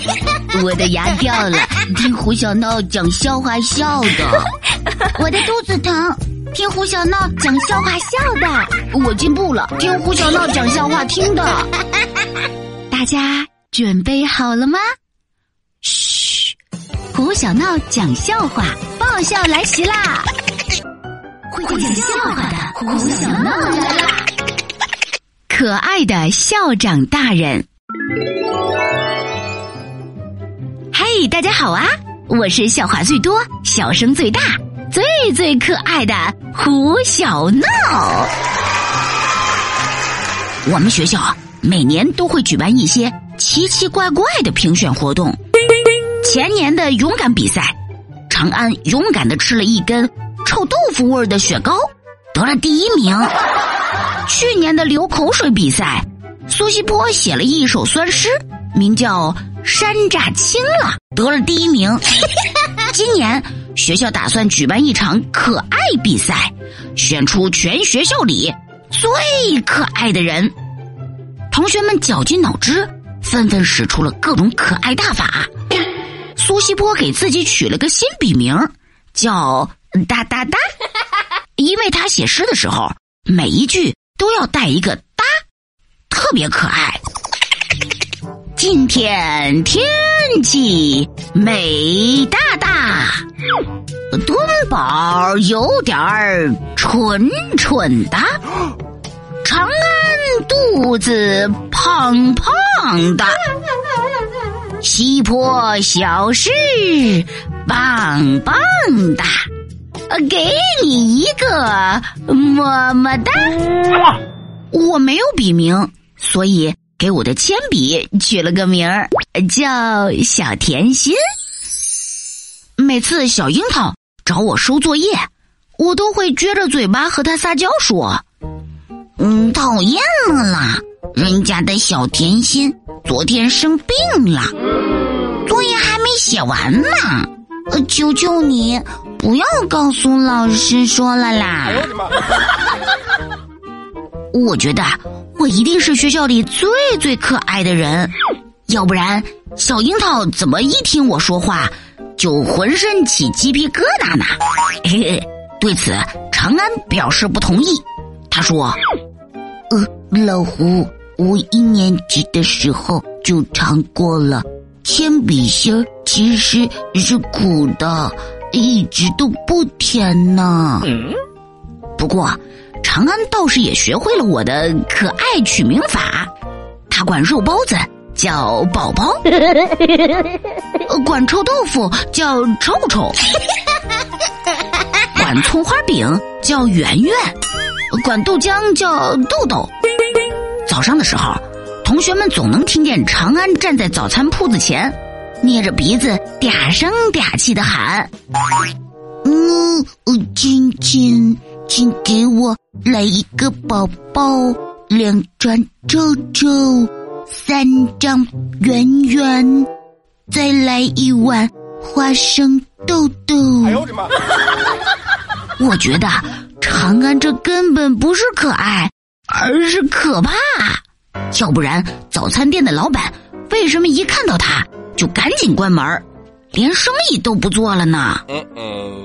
我的牙掉了，听胡小闹讲笑话笑的。我的肚子疼，听胡小闹讲笑话笑的。我进步了，听胡小闹讲笑话听的。大家准备好了吗？嘘，胡小闹讲笑话，爆笑来袭啦！会讲笑话的胡小闹来啦！可爱的校长大人，嘿，大家好啊！我是笑话最多、笑声最大、最最可爱的胡小闹。我们学校每年都会举办一些奇奇怪怪的评选活动。前年的勇敢比赛，长安勇敢的吃了一根臭豆腐味儿的雪糕，得了第一名。去年的流口水比赛，苏西坡写了一首酸诗，名叫《山楂青了》，得了第一名。今年学校打算举办一场可爱比赛，选出全学校里最可爱的人。同学们绞尽脑汁，纷纷使出了各种可爱大法。苏西坡给自己取了个新笔名，叫“哒哒哒”，因为他写诗的时候每一句。都要带一个“哒”，特别可爱。今天天气美哒哒，墩宝有点儿蠢蠢的，长安肚子胖胖的，西坡小事棒棒的。给你一个么么哒！我没有笔名，所以给我的铅笔取了个名儿，叫小甜心。每次小樱桃找我收作业，我都会撅着嘴巴和他撒娇说：“嗯，讨厌了啦！人家的小甜心昨天生病了，作业还没写完呢。求求你！”不要告诉老师说了啦！我觉得一定是学校里最最可爱的人，要不然小樱桃怎么一听我说话就浑身起鸡皮疙瘩呢？嘿嘿，对此长安表示不同意，他说：“呃，老胡，我一年级的时候就尝过了，铅笔芯儿其实是苦的。”一直都不甜呢。不过，长安倒是也学会了我的可爱取名法。他管肉包子叫宝宝，管臭豆腐叫臭臭，管葱花饼叫圆圆，管豆浆叫豆豆。早上的时候，同学们总能听见长安站在早餐铺子前。捏着鼻子嗲声嗲气的喊：“嗯，亲亲，请给我来一个宝宝，两串臭臭，三张圆圆，再来一碗花生豆豆。”哎呦我的妈！我觉得长安这根本不是可爱，而是可怕。要不然早餐店的老板为什么一看到他？就赶紧关门连生意都不做了呢。嗯嗯